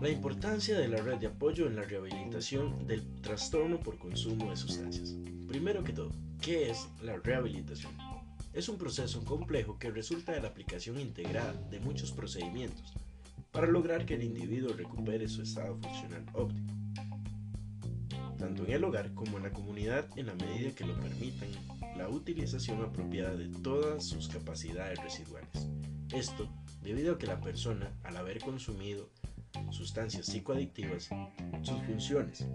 La importancia de la red de apoyo en la rehabilitación del trastorno por consumo de sustancias. Primero que todo, ¿qué es la rehabilitación? Es un proceso complejo que resulta de la aplicación integrada de muchos procedimientos para lograr que el individuo recupere su estado funcional óptimo, tanto en el hogar como en la comunidad en la medida que lo permitan la utilización apropiada de todas sus capacidades residuales. Esto debido a que la persona, al haber consumido sustancias psicoadictivas, sus funciones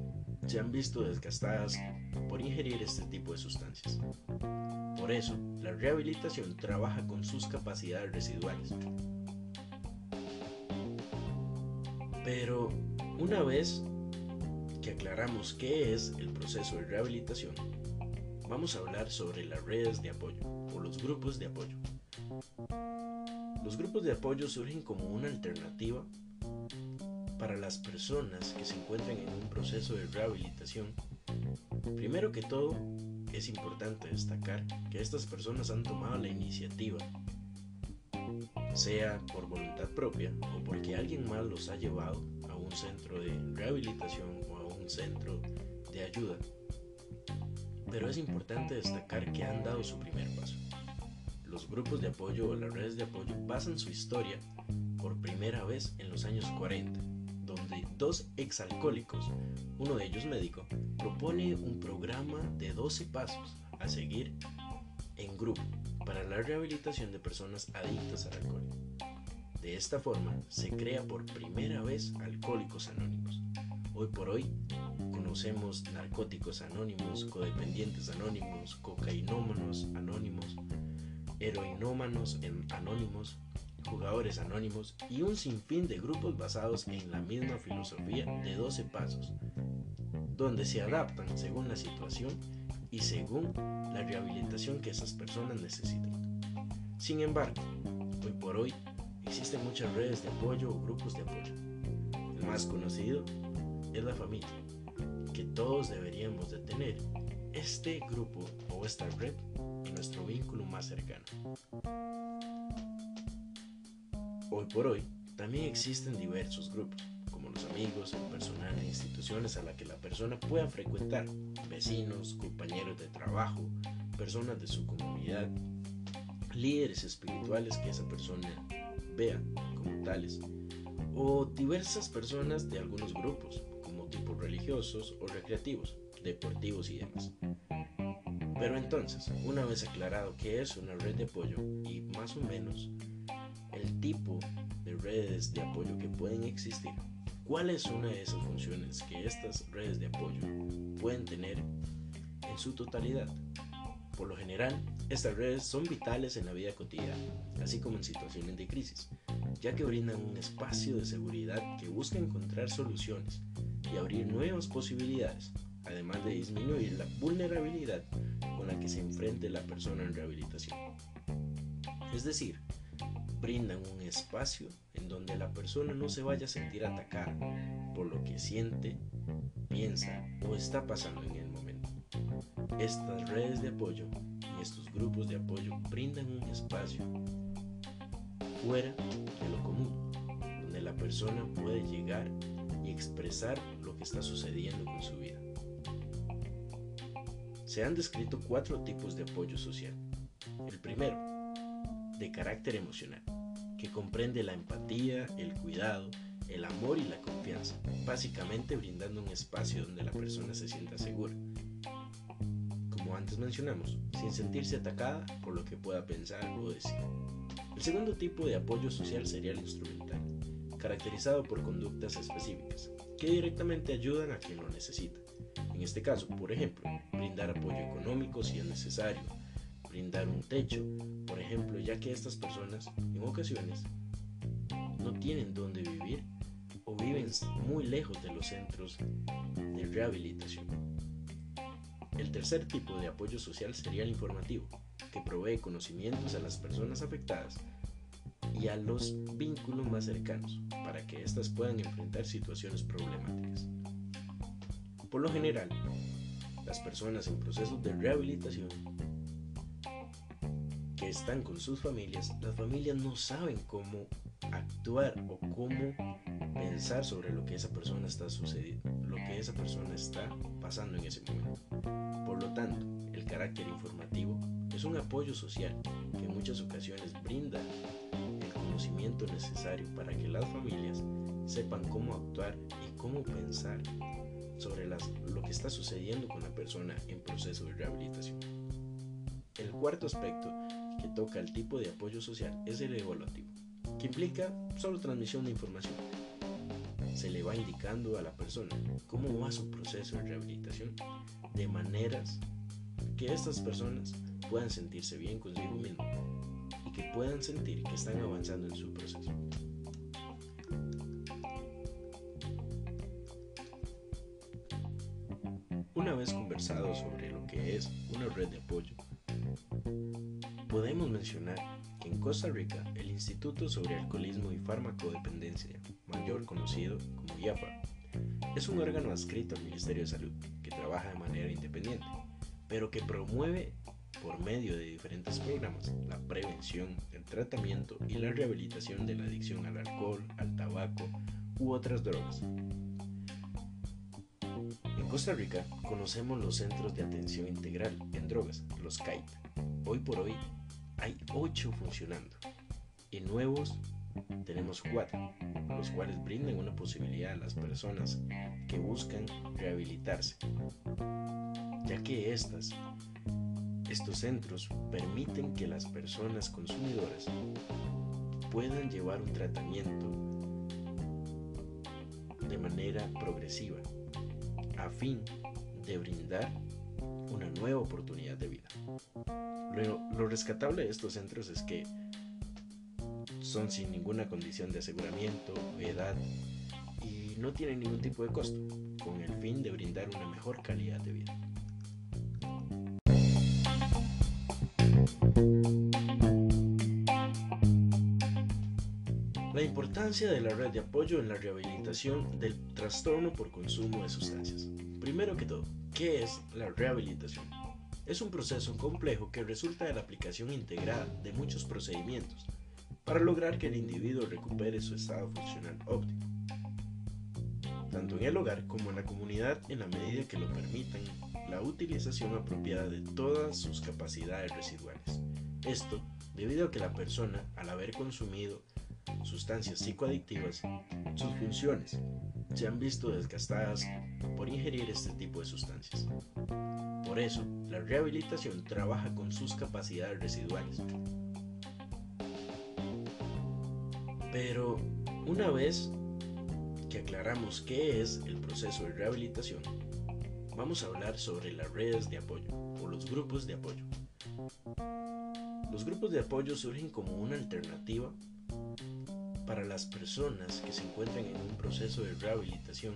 se han visto desgastadas por ingerir este tipo de sustancias. Por eso, la rehabilitación trabaja con sus capacidades residuales. Pero una vez que aclaramos qué es el proceso de rehabilitación, vamos a hablar sobre las redes de apoyo o los grupos de apoyo. Los grupos de apoyo surgen como una alternativa para las personas que se encuentran en un proceso de rehabilitación. Primero que todo, es importante destacar que estas personas han tomado la iniciativa, sea por voluntad propia o porque alguien más los ha llevado a un centro de rehabilitación o a un centro de ayuda. Pero es importante destacar que han dado su primer paso. Los grupos de apoyo o las redes de apoyo basan su historia por primera vez en los años 40 donde dos exalcohólicos, uno de ellos médico, propone un programa de 12 pasos a seguir en grupo para la rehabilitación de personas adictas al alcohol. De esta forma se crea por primera vez Alcohólicos Anónimos. Hoy por hoy conocemos narcóticos anónimos, codependientes anónimos, cocainómanos anónimos, heroinómanos anónimos, jugadores anónimos y un sinfín de grupos basados en la misma filosofía de 12 pasos, donde se adaptan según la situación y según la rehabilitación que esas personas necesitan. Sin embargo, hoy por hoy existen muchas redes de apoyo o grupos de apoyo. El más conocido es la familia, que todos deberíamos de tener este grupo o esta red en nuestro vínculo más cercano. Hoy por hoy, también existen diversos grupos, como los amigos, el personal e instituciones a las que la persona pueda frecuentar, vecinos, compañeros de trabajo, personas de su comunidad, líderes espirituales que esa persona vea como tales, o diversas personas de algunos grupos, tipos religiosos o recreativos, deportivos y demás. Pero entonces, una vez aclarado que es una red de apoyo y más o menos el tipo de redes de apoyo que pueden existir, cuál es una de esas funciones que estas redes de apoyo pueden tener en su totalidad. Por lo general, estas redes son vitales en la vida cotidiana, así como en situaciones de crisis, ya que brindan un espacio de seguridad que busca encontrar soluciones y abrir nuevas posibilidades, además de disminuir la vulnerabilidad con la que se enfrente la persona en rehabilitación. Es decir, brindan un espacio en donde la persona no se vaya a sentir atacada por lo que siente, piensa o está pasando en el momento. Estas redes de apoyo y estos grupos de apoyo brindan un espacio fuera de lo común, donde la persona puede llegar y expresar está sucediendo con su vida. Se han descrito cuatro tipos de apoyo social. El primero, de carácter emocional que comprende la empatía, el cuidado, el amor y la confianza, básicamente brindando un espacio donde la persona se sienta segura. Como antes mencionamos, sin sentirse atacada por lo que pueda pensar o decir. El segundo tipo de apoyo social sería el instrumental, caracterizado por conductas específicas, que directamente ayudan a quien lo necesita. En este caso, por ejemplo, brindar apoyo económico si es necesario, brindar un techo, por ejemplo, ya que estas personas en ocasiones no tienen dónde vivir o viven muy lejos de los centros de rehabilitación. El tercer tipo de apoyo social sería el informativo, que provee conocimientos a las personas afectadas y a los vínculos más cercanos para que éstas puedan enfrentar situaciones problemáticas. Por lo general, las personas en procesos de rehabilitación que están con sus familias, las familias no saben cómo actuar o cómo pensar sobre lo que esa persona está sucediendo, lo que esa persona está pasando en ese momento. Por lo tanto, el carácter informativo es un apoyo social que en muchas ocasiones brinda conocimiento necesario para que las familias sepan cómo actuar y cómo pensar sobre lo que está sucediendo con la persona en proceso de rehabilitación. El cuarto aspecto que toca el tipo de apoyo social es el evaluativo, que implica solo transmisión de información. Se le va indicando a la persona cómo va su proceso de rehabilitación de maneras que estas personas puedan sentirse bien consigo mismo que puedan sentir que están avanzando en su proceso. Una vez conversado sobre lo que es una red de apoyo, podemos mencionar que en Costa Rica el Instituto sobre Alcoholismo y Farmacodependencia, mayor conocido como IAFA, es un órgano adscrito al Ministerio de Salud que trabaja de manera independiente, pero que promueve por medio de diferentes programas la prevención, el tratamiento y la rehabilitación de la adicción al alcohol, al tabaco u otras drogas. En Costa Rica conocemos los Centros de Atención Integral en Drogas, los CAIT. Hoy por hoy hay 8 funcionando y nuevos tenemos 4, los cuales brindan una posibilidad a las personas que buscan rehabilitarse, ya que estas estos centros permiten que las personas consumidoras puedan llevar un tratamiento de manera progresiva a fin de brindar una nueva oportunidad de vida. Lo, rescatable de estos centros es que son sin ninguna condición de aseguramiento, edad y no tienen ningún tipo de costo, con el fin de brindar una mejor calidad de vida. La importancia de la red de apoyo en la rehabilitación del trastorno por consumo de sustancias. Primero que todo, ¿qué es la rehabilitación? Es un proceso complejo que resulta de la aplicación integrada de muchos procedimientos para lograr que el individuo recupere su estado funcional óptimo, tanto en el hogar como en la comunidad en la medida que lo permitan la utilización apropiada de todas sus capacidades residuales. Esto debido a que la persona, al haber consumido sustancias psicoadictivas, sus funciones se han visto desgastadas por ingerir este tipo de sustancias. Por eso, la rehabilitación trabaja con sus capacidades residuales. Pero una vez que aclaramos qué es el proceso de rehabilitación, vamos a hablar sobre las redes de apoyo o los grupos de apoyo. Los grupos de apoyo surgen como una alternativa para las personas que se encuentran en un proceso de rehabilitación,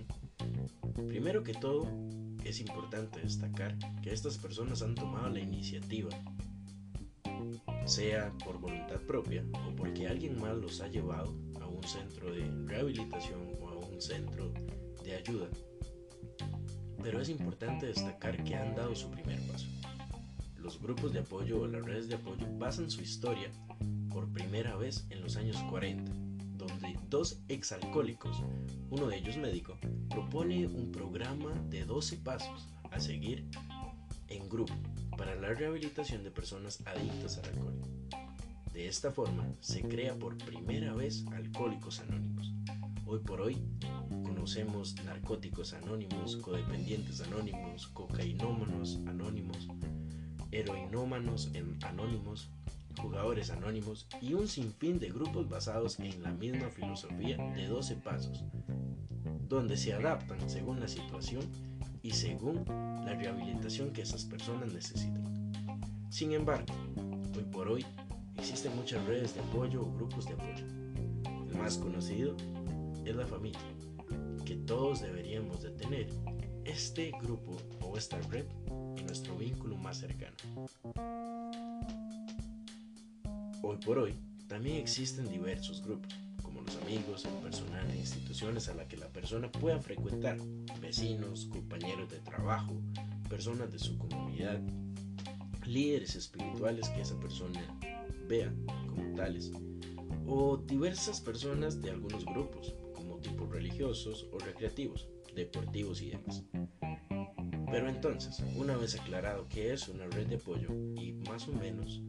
primero que todo, es importante destacar que estas personas han tomado la iniciativa, sea por voluntad propia o porque alguien más los ha llevado a un centro de rehabilitación o a un centro de ayuda. Pero es importante destacar que han dado su primer paso. Los grupos de apoyo o las redes de apoyo basan su historia por primera vez en los años 40 donde dos exalcohólicos, uno de ellos médico, propone un programa de 12 pasos a seguir en grupo para la rehabilitación de personas adictas al alcohol. De esta forma se crea por primera vez Alcohólicos Anónimos. Hoy por hoy conocemos narcóticos anónimos, codependientes anónimos, cocainómanos anónimos, heroinómanos anónimos, jugadores anónimos y un sinfín de grupos basados en la misma filosofía de 12 pasos, donde se adaptan según la situación y según la rehabilitación que esas personas necesiten. Sin embargo, hoy por hoy existen muchas redes de apoyo o grupos de apoyo. El más conocido es la familia, que todos deberíamos de tener este grupo o esta red en nuestro vínculo más cercano. Hoy por hoy, también existen diversos grupos, como los amigos, el personal e instituciones a las que la persona pueda frecuentar, vecinos, compañeros de trabajo, personas de su comunidad, líderes espirituales que esa persona vea como tales, o diversas personas de algunos grupos, religiosos o recreativos, deportivos y demás. Pero entonces, una vez aclarado qué es una red de apoyo y más o menos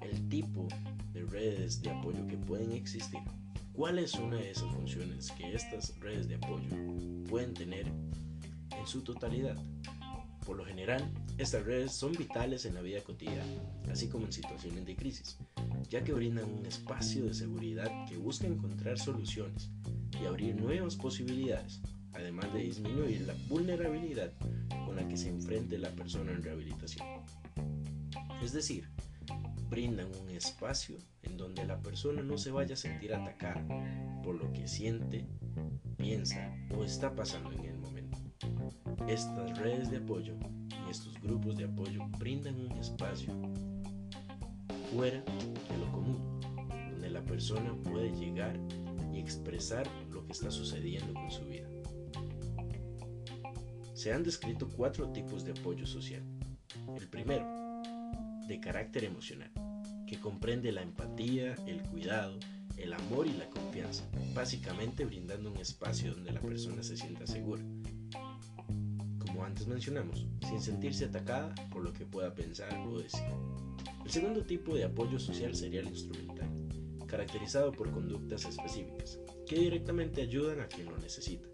el tipo de redes de apoyo que pueden existir, ¿cuál es una de esas funciones que estas redes de apoyo pueden tener en su totalidad? Por lo general, estas redes son vitales en la vida cotidiana, así como en situaciones de crisis, ya que brindan un espacio de seguridad que busca encontrar soluciones y abrir nuevas posibilidades, además de disminuir la vulnerabilidad con la que se enfrente la persona en rehabilitación. Es decir, brindan un espacio en donde la persona no se vaya a sentir atacada por lo que siente, piensa o está pasando en el momento. Estas redes de apoyo grupos de apoyo brindan un espacio fuera de lo común, donde la persona puede llegar y expresar lo que está sucediendo con su vida. Se han descrito cuatro tipos de apoyo social. El primero, de carácter emocional, que comprende la empatía, el cuidado, el amor y la confianza, básicamente brindando un espacio donde la persona se sienta segura. Como antes mencionamos, sin sentirse atacada por lo que pueda pensar o decir. El segundo tipo de apoyo social sería el instrumental, caracterizado por conductas específicas, que directamente ayudan a quien lo necesita.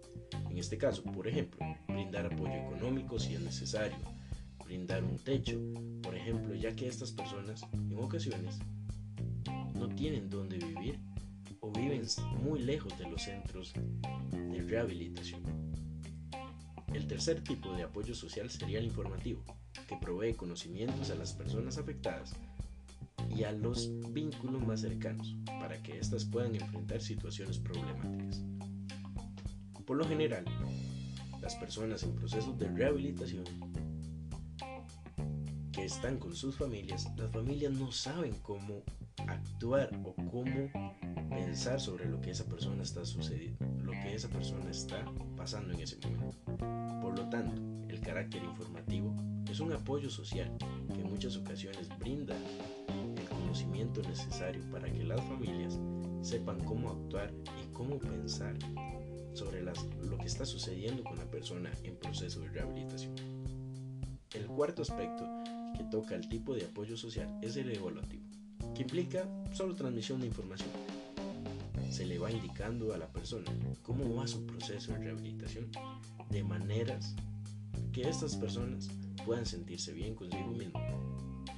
En este caso, por ejemplo, brindar apoyo económico si es necesario, brindar un techo, por ejemplo, ya que estas personas en ocasiones no tienen dónde vivir o viven muy lejos de los centros de rehabilitación. El tercer tipo de apoyo social sería el informativo, que provee conocimientos a las personas afectadas y a los vínculos más cercanos para que éstas puedan enfrentar situaciones problemáticas. Por lo general, las personas en procesos de rehabilitación que están con sus familias, las familias no saben cómo actuar o cómo pensar sobre lo que esa persona está sucediendo, lo que esa persona está pasando en ese momento. Por lo tanto, el carácter informativo es un apoyo social que en muchas ocasiones brinda el conocimiento necesario para que las familias sepan cómo actuar y cómo pensar sobre lo que está sucediendo con la persona en proceso de rehabilitación. El cuarto aspecto que toca el tipo de apoyo social es el evaluativo, que implica solo transmisión de información. Se le va indicando a la persona cómo va su proceso de rehabilitación de maneras que estas personas puedan sentirse bien consigo mismo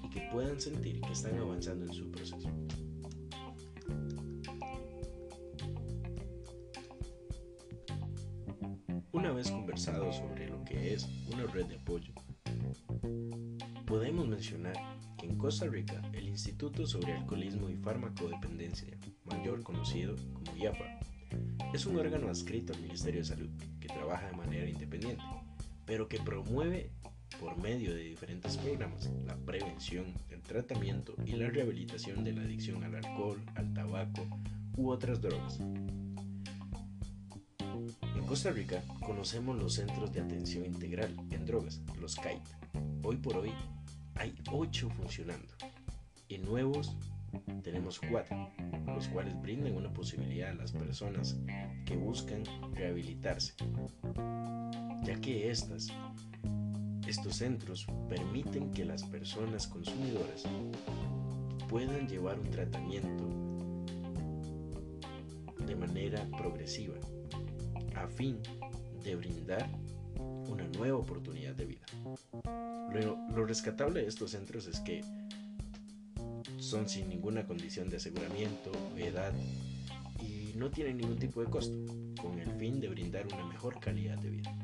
y que puedan sentir que están avanzando en su proceso. Una vez conversado sobre lo que es una red de apoyo, podemos mencionar en Costa Rica el Instituto sobre Alcoholismo y Farmacodependencia, mayor conocido como IAFA, es un órgano adscrito al Ministerio de Salud que trabaja de manera independiente, pero que promueve por medio de diferentes programas la prevención, el tratamiento y la rehabilitación de la adicción al alcohol, al tabaco u otras drogas. En Costa Rica conocemos los Centros de Atención Integral en Drogas, los CAIT. Hoy por hoy hay 8 funcionando y nuevos tenemos 4, los cuales brindan una posibilidad a las personas que buscan rehabilitarse, ya que estas, estos centros permiten que las personas consumidoras puedan llevar un tratamiento de manera progresiva a fin de brindar una nueva oportunidad de vida. Lo, lo, rescatable de estos centros es que son sin ninguna condición de aseguramiento, edad y no tienen ningún tipo de costo, con el fin de brindar una mejor calidad de vida.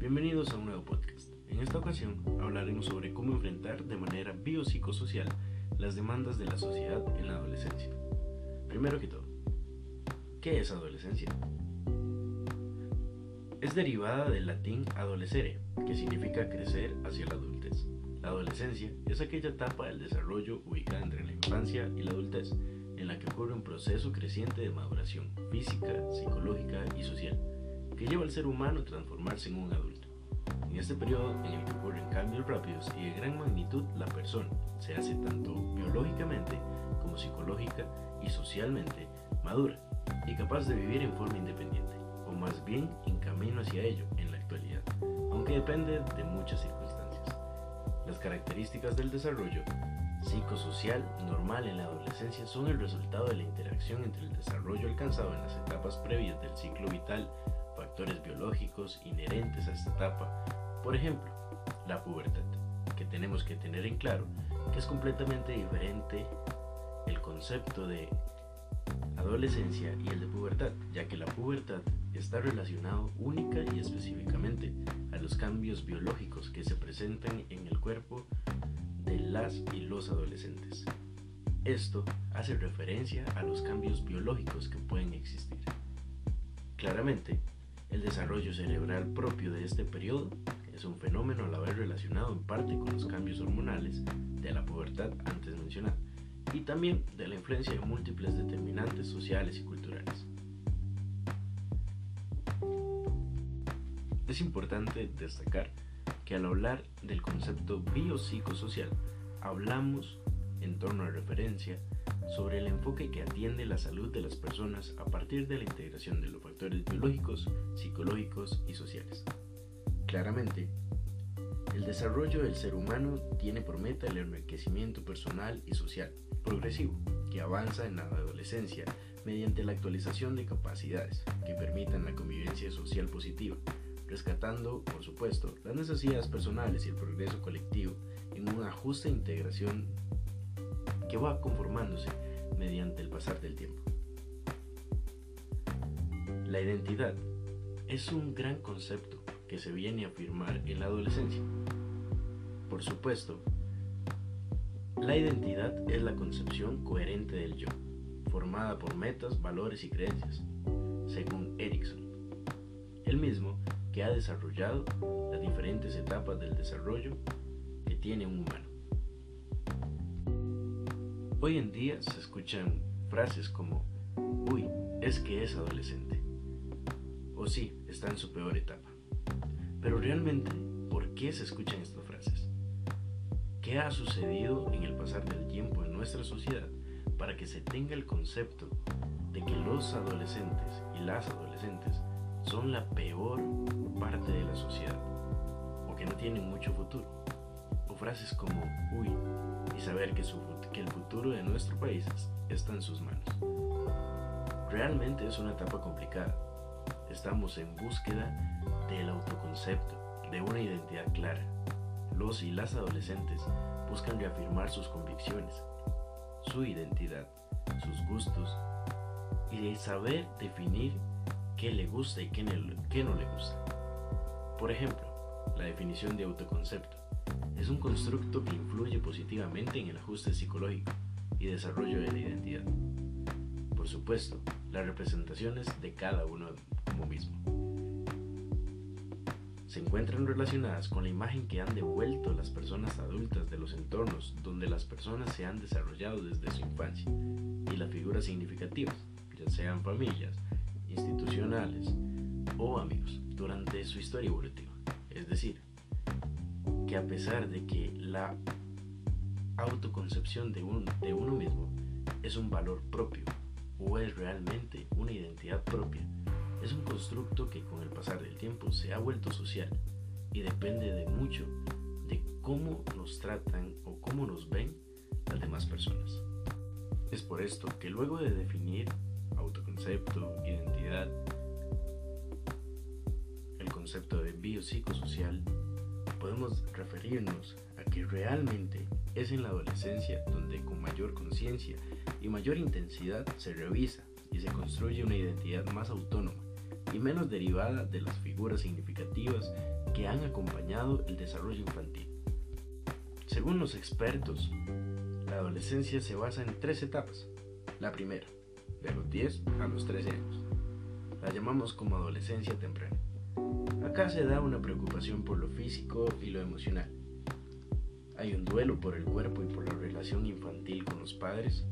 Bienvenidos a un nuevo podcast. En esta ocasión hablaremos sobre cómo enfrentar de manera biopsicosocial las demandas de la sociedad en la adolescencia. Primero que todo, ¿qué es adolescencia? Es derivada del latín adolescere, que significa crecer hacia la adultez. La adolescencia es aquella etapa del desarrollo ubicada entre la infancia y la adultez, en la que ocurre un proceso creciente de maduración física, psicológica y social, que lleva al ser humano a transformarse en un adulto. En este periodo en el que ocurren cambios rápidos y de gran magnitud, la persona se hace tanto biológicamente como psicológica y socialmente madura y capaz de vivir en forma independiente, o más bien en camino hacia ello en la actualidad, aunque depende de muchas circunstancias. Las características del desarrollo psicosocial normal en la adolescencia son el resultado de la interacción entre el desarrollo alcanzado en las etapas previas del ciclo vital, biológicos inherentes a esta etapa, por ejemplo, la pubertad, que tenemos que tener en claro que es completamente diferente el concepto de adolescencia y el de pubertad, ya que la pubertad está relacionado única y específicamente a los cambios biológicos que se presentan en el cuerpo de las y los adolescentes. Esto hace referencia a los cambios biológicos que pueden existir. Claramente, el desarrollo cerebral propio de este periodo es un fenómeno a la vez relacionado en parte con los cambios hormonales de la pubertad antes mencionada y también de la influencia de múltiples determinantes sociales y culturales. Es importante destacar que al hablar del concepto biopsicosocial, hablamos en torno a referencia sobre el enfoque que atiende la salud de las personas a partir de la integración de los factores biológicos, psicológicos y sociales. Claramente, el desarrollo del ser humano tiene por meta el enriquecimiento personal y social progresivo, que avanza en la adolescencia mediante la actualización de capacidades que permitan la convivencia social positiva, rescatando, por supuesto, las necesidades personales y el progreso colectivo en una justa integración que va conformándose mediante el pasar del tiempo. La identidad es un gran concepto que se viene a afirmar en la adolescencia. Por supuesto, la identidad es la concepción coherente del yo, formada por metas, valores y creencias, según Erickson. El mismo que ha desarrollado las diferentes etapas del desarrollo que tiene un humano. Hoy en día se escuchan frases como, uy, es que es adolescente, o sí, está en su peor etapa. Pero realmente, ¿por qué se escuchan estas frases? ¿Qué ha sucedido en el pasar del tiempo en nuestra sociedad para que se tenga el concepto de que los adolescentes y las adolescentes son la peor parte de la sociedad o que no tienen mucho futuro? O frases como, uy, y saber que, el futuro de nuestro país está en sus manos. Realmente es una etapa complicada. Estamos en búsqueda del autoconcepto, de una identidad clara. Los y las adolescentes buscan reafirmar sus convicciones, su identidad, sus gustos y de saber definir qué le gusta y qué no le gusta. Por ejemplo, la definición de autoconcepto es un constructo que influye positivamente en el ajuste psicológico y desarrollo de la identidad. Por supuesto, las representaciones de cada uno como mismo se encuentran relacionadas con la imagen que han devuelto las personas adultas de los entornos donde las personas se han desarrollado desde su infancia y las figuras significativas, ya sean familias, institucionales o amigos, durante su historia evolutiva. Es decir, que a pesar de que la autoconcepción de, de uno mismo es un valor propio o es realmente una identidad propia, es un constructo que con el pasar del tiempo se ha vuelto social y depende de mucho de cómo nos tratan o cómo nos ven las demás personas. Es por esto que luego de definir autoconcepto, identidad, el concepto de biopsicosocial, podemos referirnos a que realmente es en la adolescencia donde con mayor conciencia y mayor intensidad se revisa y se construye una identidad más autónoma y menos derivada de las figuras significativas que han acompañado el desarrollo infantil. Según los expertos, la adolescencia se basa en tres etapas. La primera, de los 10 a los 13 años. La llamamos como adolescencia temprana. Acá se da una preocupación por lo físico y lo emocional. Hay un duelo por el cuerpo y por la relación infantil con los padres.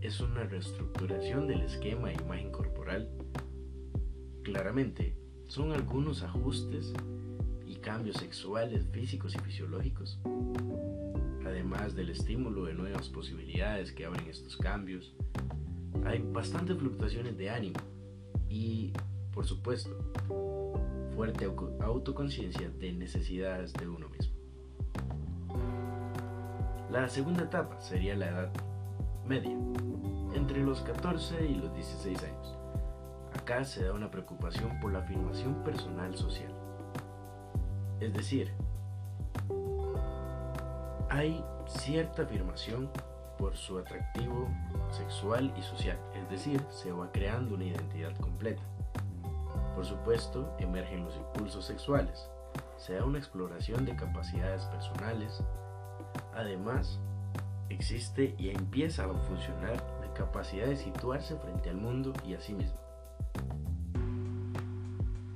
Es una reestructuración del esquema e imagen corporal. Claramente, son algunos ajustes y cambios sexuales, físicos y fisiológicos, además del estímulo de nuevas posibilidades que abren estos cambios. Hay bastantes fluctuaciones de ánimo y, por supuesto, fuerte autoconciencia de necesidades de uno mismo. La segunda etapa sería la edad media, entre los 14 y los 16 años. Acá se da una preocupación por la afirmación personal social. Es decir, hay cierta afirmación por su atractivo sexual y social, es decir, se va creando una identidad completa. Por supuesto, emergen los impulsos sexuales. Se da una exploración de capacidades personales. Además, existe y empieza a funcionar la capacidad de situarse frente al mundo y a sí mismo.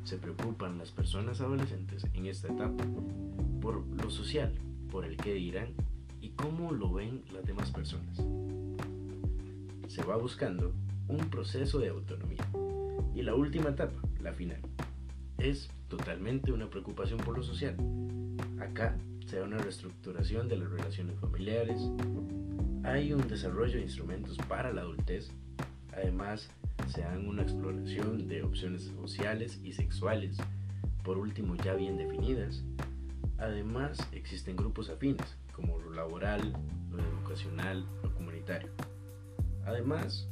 Se preocupan las personas adolescentes en esta etapa por lo social, por el qué dirán y cómo lo ven las demás personas. Se va buscando un proceso de autonomía. Y la última etapa, la final. Es totalmente una preocupación por lo social. Acá se da una reestructuración de las relaciones familiares, hay un desarrollo de instrumentos para la adultez, además se dan una exploración de opciones sociales y sexuales, por último ya bien definidas, además existen grupos afines como lo laboral, lo educacional, lo comunitario. Además,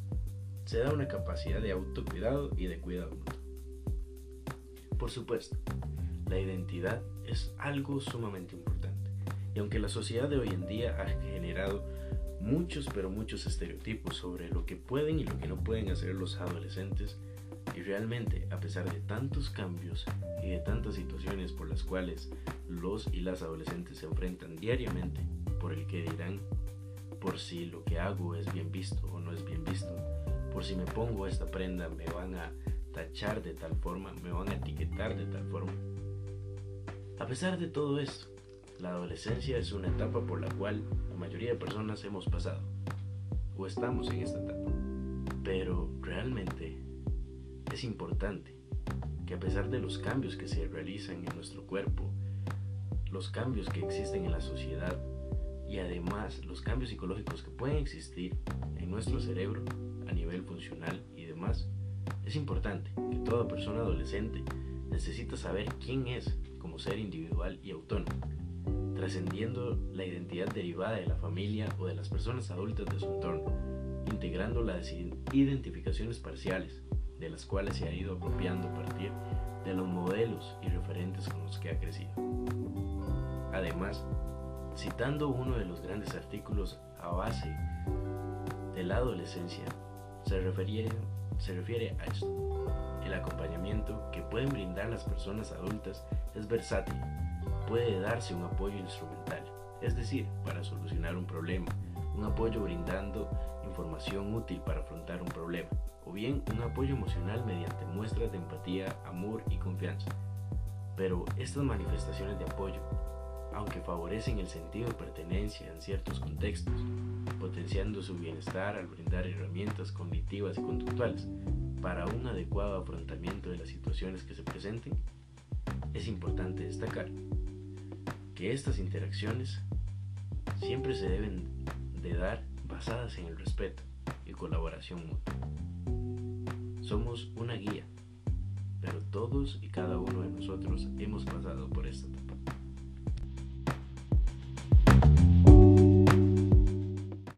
se da una capacidad de autocuidado y de cuidado. Por supuesto, la identidad es algo sumamente importante. Y aunque la sociedad de hoy en día ha generado muchos, pero muchos estereotipos sobre lo que pueden y lo que no pueden hacer los adolescentes, y realmente, a pesar de tantos cambios y de tantas situaciones por las cuales los y las adolescentes se enfrentan diariamente, por el que dirán, por si lo que hago es bien visto o no es bien visto, por si me pongo esta prenda me van a tachar de tal forma, me van a etiquetar de tal forma. A pesar de todo esto, la adolescencia es una etapa por la cual la mayoría de personas hemos pasado o estamos en esta etapa. Pero realmente es importante que a pesar de los cambios que se realizan en nuestro cuerpo, los cambios que existen en la sociedad y además los cambios psicológicos que pueden existir en nuestro cerebro a nivel funcional y demás, es importante que toda persona adolescente necesita saber quién es como ser individual y autónomo, trascendiendo la identidad derivada de la familia o de las personas adultas de su entorno, integrando las identificaciones parciales, de las cuales se ha ido apropiando a partir de los modelos y referentes con los que ha crecido. Además, citando uno de los grandes artículos a base de la adolescencia, se refería se refiere a esto. El acompañamiento que pueden brindar las personas adultas es versátil. Puede darse un apoyo instrumental, es decir, para solucionar un problema, un apoyo brindando información útil para afrontar un problema, o bien un apoyo emocional mediante muestras de empatía, amor y confianza. Pero estas manifestaciones de apoyo, aunque favorecen el sentido de pertenencia en ciertos contextos, potenciando su bienestar al brindar herramientas cognitivas y conductuales para un adecuado afrontamiento de las situaciones que se presenten, es importante destacar que estas interacciones siempre se deben de dar basadas en el respeto y colaboración mutua. Somos una guía, pero todos y cada uno de nosotros hemos pasado por esta.